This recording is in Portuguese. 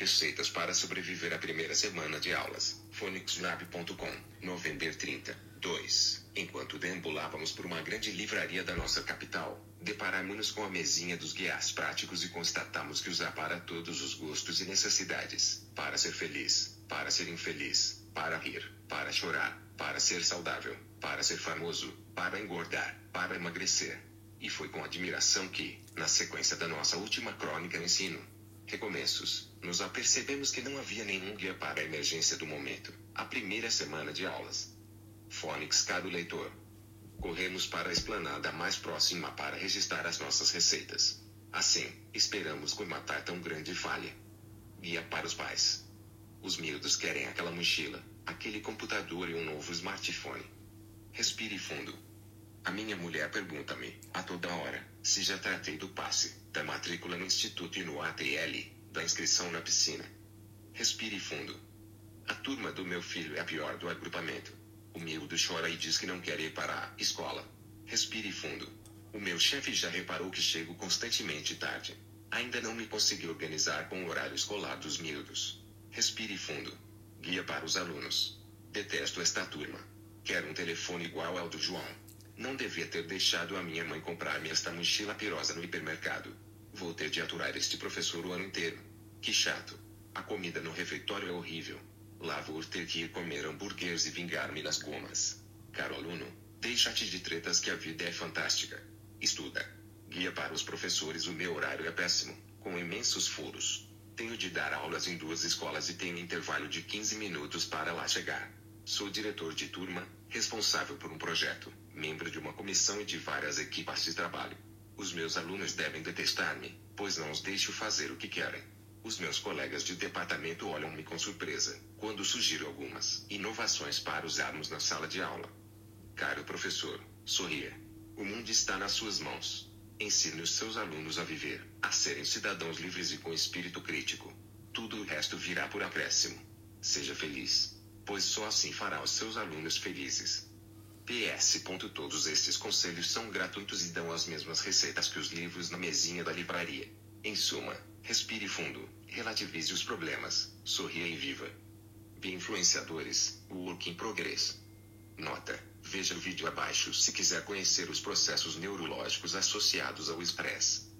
Receitas para sobreviver à primeira semana de aulas. Phonicswrap.com. November 30. 2. Enquanto deambulávamos por uma grande livraria da nossa capital, deparamos-nos com a mesinha dos guias práticos e constatamos que usar para todos os gostos e necessidades. Para ser feliz, para ser infeliz, para rir, para chorar, para ser saudável, para ser famoso, para engordar, para emagrecer. E foi com admiração que, na sequência da nossa última crônica ensino, recomeços, nos apercebemos que não havia nenhum guia para a emergência do momento, a primeira semana de aulas. Fônix caro leitor. Corremos para a esplanada mais próxima para registrar as nossas receitas. Assim, esperamos comatar tão grande falha. Guia para os pais. Os miúdos querem aquela mochila, aquele computador e um novo smartphone. Respire fundo. A minha mulher pergunta-me, a toda hora, se já tratei do passe, da matrícula no instituto e no ATL, da inscrição na piscina. Respire fundo. A turma do meu filho é a pior do agrupamento. O miúdo chora e diz que não quer ir para a escola. Respire fundo. O meu chefe já reparou que chego constantemente tarde. Ainda não me consegui organizar com o horário escolar dos miúdos. Respire fundo. Guia para os alunos. Detesto esta turma. Quero um telefone igual ao do João. Não devia ter deixado a minha mãe comprar-me esta mochila pirosa no hipermercado. Vou ter de aturar este professor o ano inteiro. Que chato. A comida no refeitório é horrível. Lá vou ter que ir comer hambúrgueres e vingar-me nas gomas. Caro aluno, deixa-te de tretas que a vida é fantástica. Estuda. Guia para os professores o meu horário é péssimo, com imensos furos. Tenho de dar aulas em duas escolas e tenho intervalo de 15 minutos para lá chegar. Sou diretor de turma, responsável por um projeto membro de uma comissão e de várias equipas de trabalho. Os meus alunos devem detestar-me, pois não os deixo fazer o que querem. Os meus colegas de departamento olham-me com surpresa, quando sugiro algumas inovações para usarmos na sala de aula. Caro professor, sorria. O mundo está nas suas mãos. Ensine os seus alunos a viver, a serem cidadãos livres e com espírito crítico. Tudo o resto virá por acréscimo. Seja feliz, pois só assim fará os seus alunos felizes. PS. Todos estes conselhos são gratuitos e dão as mesmas receitas que os livros na mesinha da livraria. Em suma, respire fundo, relativize os problemas, sorria e viva. Influenciadores, Work in Progress. Nota: veja o vídeo abaixo se quiser conhecer os processos neurológicos associados ao Express.